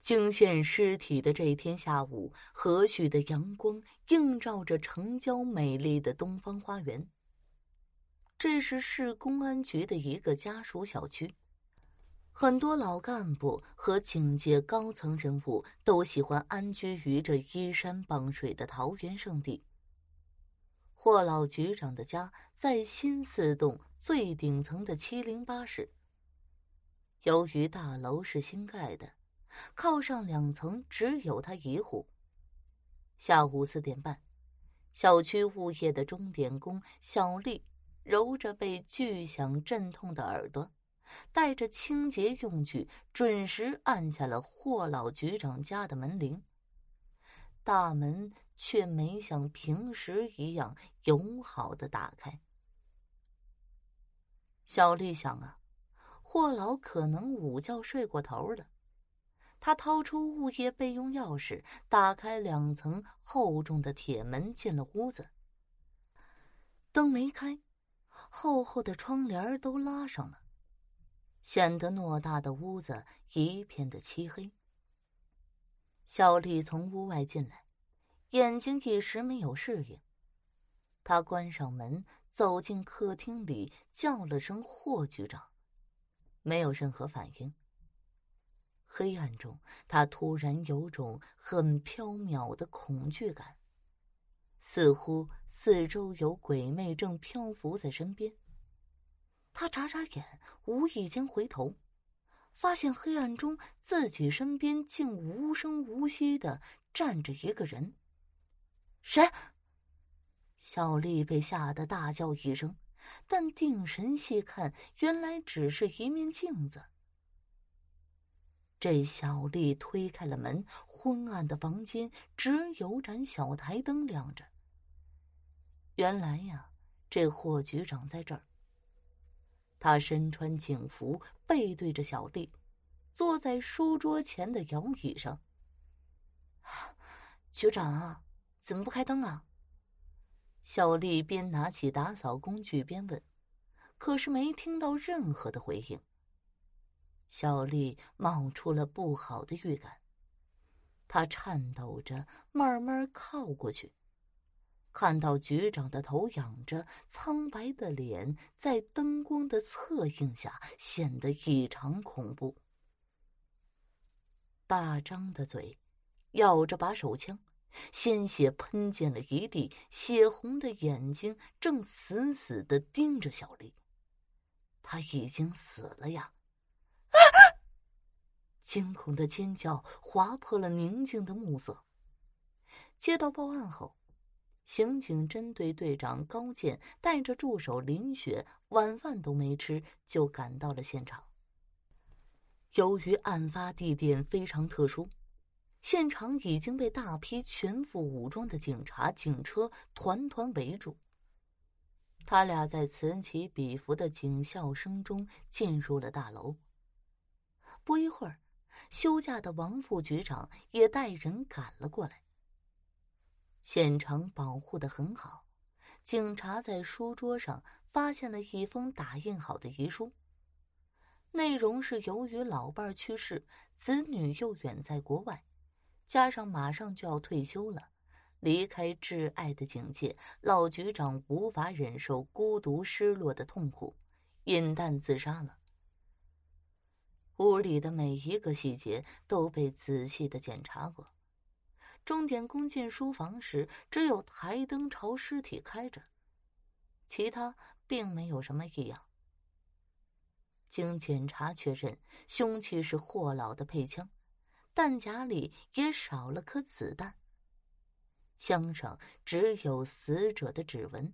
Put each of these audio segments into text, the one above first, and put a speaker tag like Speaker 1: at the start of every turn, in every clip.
Speaker 1: 惊现尸体的这天下午，和煦的阳光映照着城郊美丽的东方花园。这是市公安局的一个家属小区，很多老干部和警界高层人物都喜欢安居于这依山傍水的桃源圣地。霍老局长的家在新四栋最顶层的七零八室。由于大楼是新盖的。靠上两层，只有他一户。下午四点半，小区物业的钟点工小丽揉着被巨响震痛的耳朵，带着清洁用具，准时按下了霍老局长家的门铃。大门却没像平时一样友好的打开。小丽想啊，霍老可能午觉睡过头了。他掏出物业备用钥匙，打开两层厚重的铁门，进了屋子。灯没开，厚厚的窗帘都拉上了，显得偌大的屋子一片的漆黑。小丽从屋外进来，眼睛一时没有适应。她关上门，走进客厅里，叫了声“霍局长”，没有任何反应。黑暗中，他突然有种很飘渺的恐惧感，似乎四周有鬼魅正漂浮在身边。他眨眨眼，无意间回头，发现黑暗中自己身边竟无声无息的站着一个人。谁？小丽被吓得大叫一声，但定神细看，原来只是一面镜子。这小丽推开了门，昏暗的房间只有盏小台灯亮着。原来呀，这霍局长在这儿。他身穿警服，背对着小丽，坐在书桌前的摇椅上。局长啊，怎么不开灯啊？小丽边拿起打扫工具边问，可是没听到任何的回应。小丽冒出了不好的预感，她颤抖着慢慢靠过去，看到局长的头仰着，苍白的脸在灯光的侧映下显得异常恐怖。大张的嘴，咬着把手枪，鲜血喷溅了一地，血红的眼睛正死死的盯着小丽。他已经死了呀！惊恐的尖叫划破了宁静的暮色。接到报案后，刑警侦队队长高健带着助手林雪，晚饭都没吃就赶到了现场。由于案发地点非常特殊，现场已经被大批全副武装的警察、警车团团围住。他俩在此起彼伏的警笑声中进入了大楼。不一会儿。休假的王副局长也带人赶了过来。现场保护的很好，警察在书桌上发现了一封打印好的遗书，内容是由于老伴去世，子女又远在国外，加上马上就要退休了，离开挚爱的警界，老局长无法忍受孤独失落的痛苦，饮弹自杀了。屋里的每一个细节都被仔细的检查过。钟点工进书房时，只有台灯朝尸体开着，其他并没有什么异样。经检查确认，凶器是霍老的配枪，弹夹里也少了颗子弹。枪上只有死者的指纹。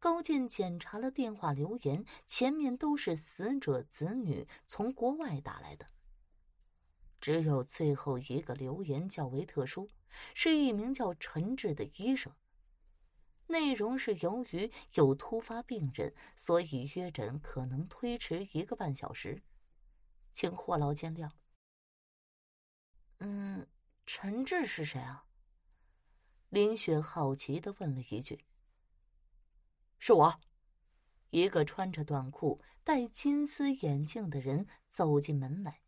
Speaker 1: 高健检查了电话留言，前面都是死者子女从国外打来的。只有最后一个留言较为特殊，是一名叫陈志的医生。内容是由于有突发病人，所以约诊可能推迟一个半小时，请霍老见谅。嗯，陈志是谁啊？林雪好奇的问了一句。
Speaker 2: 是我，
Speaker 1: 一个穿着短裤、戴金丝眼镜的人走进门来。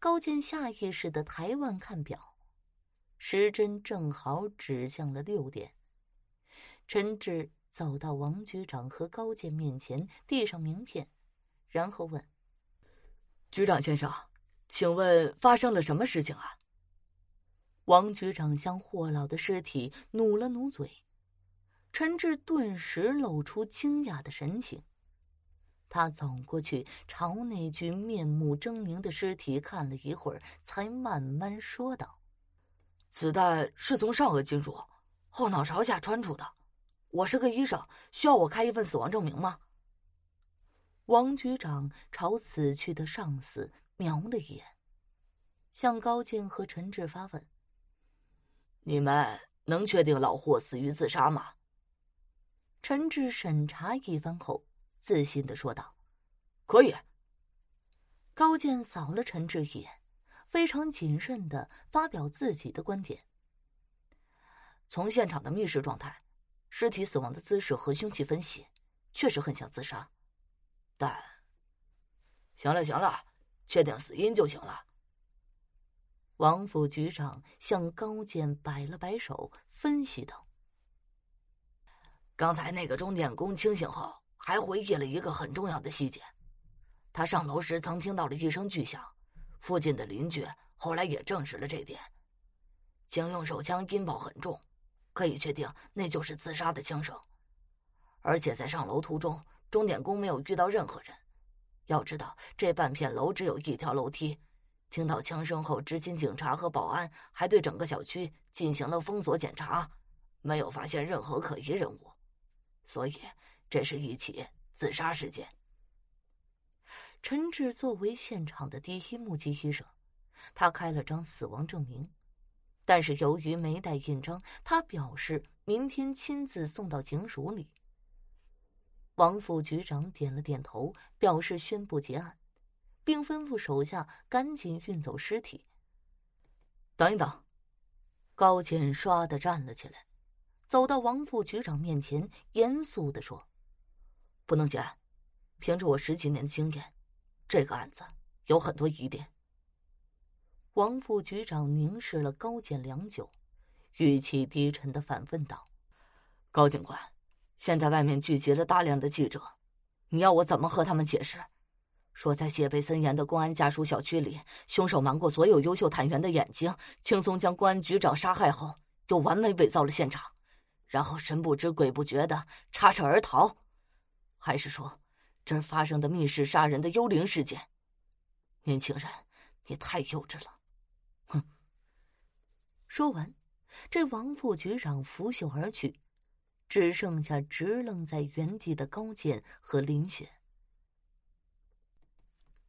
Speaker 1: 高健下意识的抬腕看表，时针正好指向了六点。陈志走到王局长和高健面前，递上名片，然后问：“
Speaker 2: 局长先生，请问发生了什么事情啊？”
Speaker 1: 王局长向霍老的尸体努了努嘴，陈志顿时露出惊讶的神情。他走过去，朝那具面目狰狞的尸体看了一会儿，才慢慢说道：“
Speaker 2: 子弹是从上颚进入，后脑勺下穿出的。我是个医生，需要我开一份死亡证明吗？”
Speaker 1: 王局长朝死去的上司瞄了一眼，向高进和陈志发问：“
Speaker 2: 你们能确定老霍死于自杀吗？”
Speaker 1: 陈志审查一番后。自信的说道：“
Speaker 2: 可以。”
Speaker 1: 高健扫了陈志一眼，非常谨慎的发表自己的观点。
Speaker 2: 从现场的密室状态、尸体死亡的姿势和凶器分析，确实很像自杀。但，行了行了，确定死因就行了。
Speaker 1: 王副局长向高健摆了摆手，分析道：“
Speaker 2: 刚才那个钟点工清醒后。”还回忆了一个很重要的细节，他上楼时曾听到了一声巨响，附近的邻居后来也证实了这点。警用手枪音爆很重，可以确定那就是自杀的枪声。而且在上楼途中，钟点工没有遇到任何人。要知道，这半片楼只有一条楼梯。听到枪声后，执勤警察和保安还对整个小区进行了封锁检查，没有发现任何可疑人物，所以。这是一起自杀事件。
Speaker 1: 陈志作为现场的第一目击医生，他开了张死亡证明，但是由于没带印章，他表示明天亲自送到警署里。王副局长点了点头，表示宣布结案，并吩咐手下赶紧运走尸体。
Speaker 2: 等一等，高健唰的站了起来，走到王副局长面前，严肃的说。不能结案，凭着我十几年的经验，这个案子有很多疑点。
Speaker 1: 王副局长凝视了高检良久，语气低沉的反问道：“
Speaker 2: 高警官，现在外面聚集了大量的记者，你要我怎么和他们解释？说在戒备森严的公安家属小区里，凶手瞒过所有优秀探员的眼睛，轻松将公安局长杀害后，又完美伪造了现场，然后神不知鬼不觉的插翅而逃。”还是说，这儿发生的密室杀人的幽灵事件？年轻人，你太幼稚了！哼！
Speaker 1: 说完，这王副局长拂袖而去，只剩下直愣在原地的高健和林雪。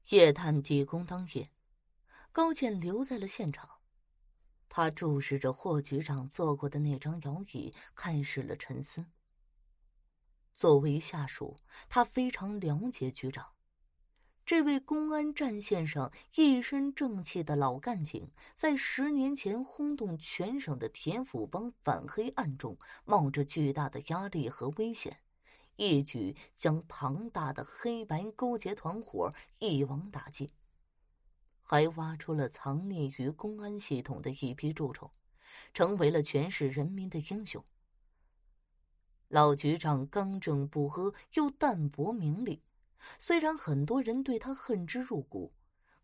Speaker 1: 夜探地宫当夜，高健留在了现场，他注视着霍局长坐过的那张摇椅，开始了沉思。作为下属，他非常了解局长。这位公安战线上一身正气的老干警，在十年前轰动全省的铁斧帮反黑案中，冒着巨大的压力和危险，一举将庞大的黑白勾结团伙一网打尽，还挖出了藏匿于公安系统的一批蛀虫，成为了全市人民的英雄。老局长刚正不阿，又淡泊名利。虽然很多人对他恨之入骨，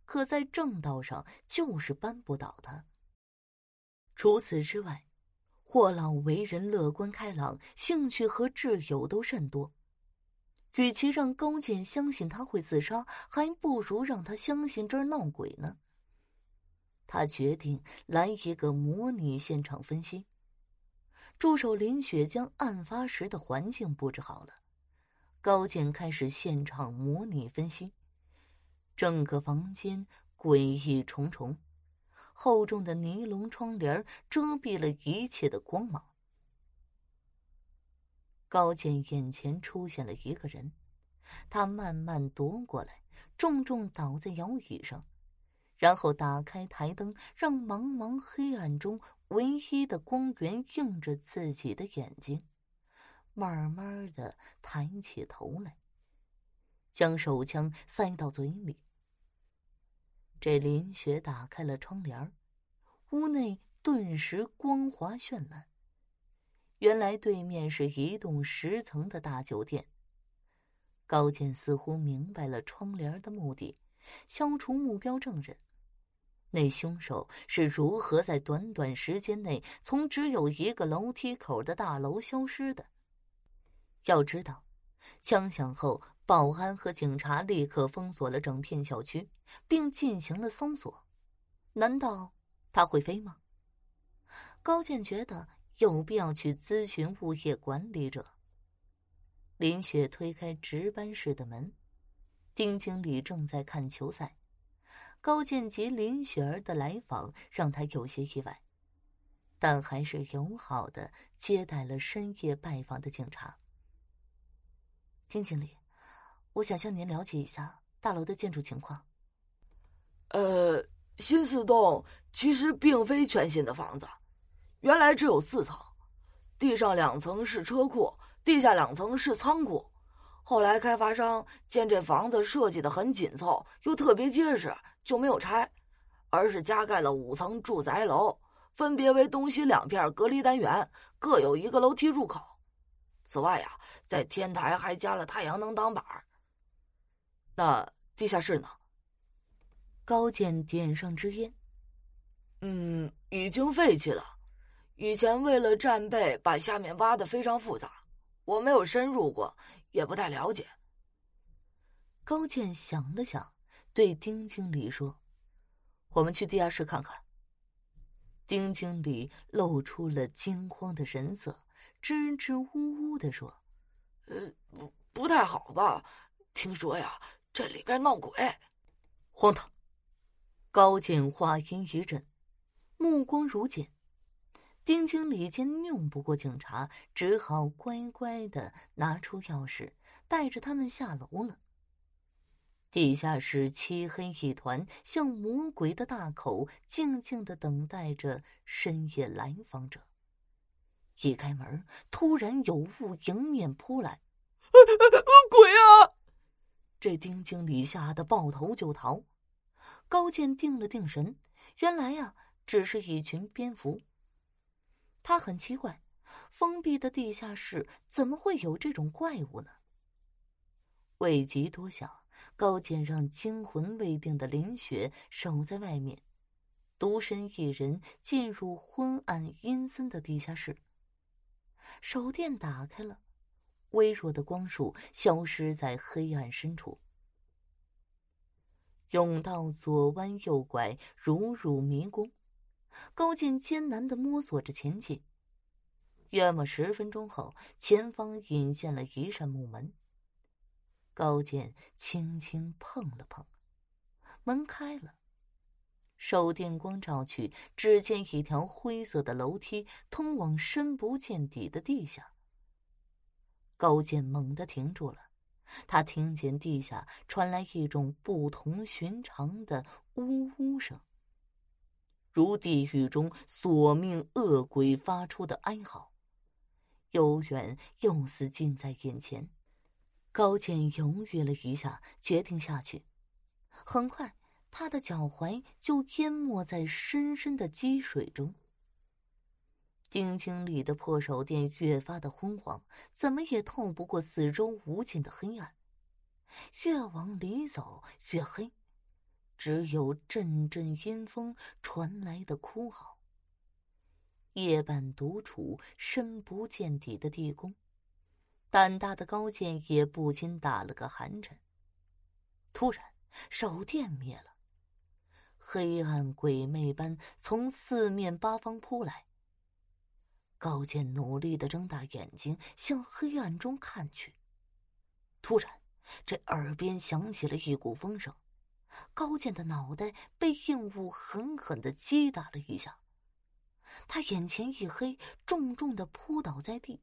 Speaker 1: 可在正道上就是扳不倒他。除此之外，霍老为人乐观开朗，兴趣和挚友都甚多。与其让高健相信他会自杀，还不如让他相信这儿闹鬼呢。他决定来一个模拟现场分析。助手林雪将案发时的环境布置好了，高健开始现场模拟分析。整个房间诡异重重，厚重的尼龙窗帘遮蔽了一切的光芒。高健眼前出现了一个人，他慢慢踱过来，重重倒在摇椅上，然后打开台灯，让茫茫黑暗中。唯一的光源映着自己的眼睛，慢慢的抬起头来，将手枪塞到嘴里。这林雪打开了窗帘，屋内顿时光华绚烂。原来对面是一栋十层的大酒店。高健似乎明白了窗帘的目的，消除目标证人。那凶手是如何在短短时间内从只有一个楼梯口的大楼消失的？要知道，枪响后，保安和警察立刻封锁了整片小区，并进行了搜索。难道他会飞吗？高健觉得有必要去咨询物业管理者。林雪推开值班室的门，丁经理正在看球赛。高建及林雪儿的来访让他有些意外，但还是友好的接待了深夜拜访的警察。丁经理，我想向您了解一下大楼的建筑情况。
Speaker 2: 呃，新四栋其实并非全新的房子，原来只有四层，地上两层是车库，地下两层是仓库。后来开发商见这房子设计的很紧凑，又特别结实。就没有拆，而是加盖了五层住宅楼，分别为东西两片隔离单元，各有一个楼梯入口。此外呀，在天台还加了太阳能挡板。那地下室呢？
Speaker 1: 高健点上支烟。
Speaker 2: 嗯，已经废弃了。以前为了战备，把下面挖的非常复杂，我没有深入过，也不太了解。
Speaker 1: 高健想了想。对丁经理说：“我们去地下室看看。”丁经理露出了惊慌的神色，支支吾吾的说：“
Speaker 2: 呃，不不太好吧？听说呀，这里边闹鬼。”
Speaker 1: 荒唐！高健话音一震，目光如剑。丁经理见拗不过警察，只好乖乖的拿出钥匙，带着他们下楼了。地下室漆黑一团，像魔鬼的大口，静静的等待着深夜来访者。一开门，突然有雾迎面扑来，
Speaker 2: 鬼啊！
Speaker 1: 这丁经理吓得抱头就逃。高健定了定神，原来呀，只是一群蝙蝠。他很奇怪，封闭的地下室怎么会有这种怪物呢？未及多想。高健让惊魂未定的林雪守在外面，独身一人进入昏暗阴森的地下室。手电打开了，微弱的光束消失在黑暗深处。甬道左弯右拐，如入迷宫。高健艰难的摸索着前进。约莫十分钟后，前方隐现了一扇木门。高健轻轻碰了碰，门开了。手电光照去，只见一条灰色的楼梯通往深不见底的地下。高健猛地停住了，他听见地下传来一种不同寻常的呜呜声，如地狱中索命恶鬼发出的哀嚎，悠远又似近在眼前。高健犹豫了一下，决定下去。很快，他的脚踝就淹没在深深的积水中。丁经理的破手电越发的昏黄，怎么也透不过四周无尽的黑暗。越往里走越黑，只有阵阵阴风传来的哭嚎。夜半独处，深不见底的地宫。胆大的高健也不禁打了个寒颤。突然，手电灭了，黑暗鬼魅般从四面八方扑来。高健努力的睁大眼睛向黑暗中看去，突然，这耳边响起了一股风声，高健的脑袋被硬物狠狠的击打了一下，他眼前一黑，重重的扑倒在地。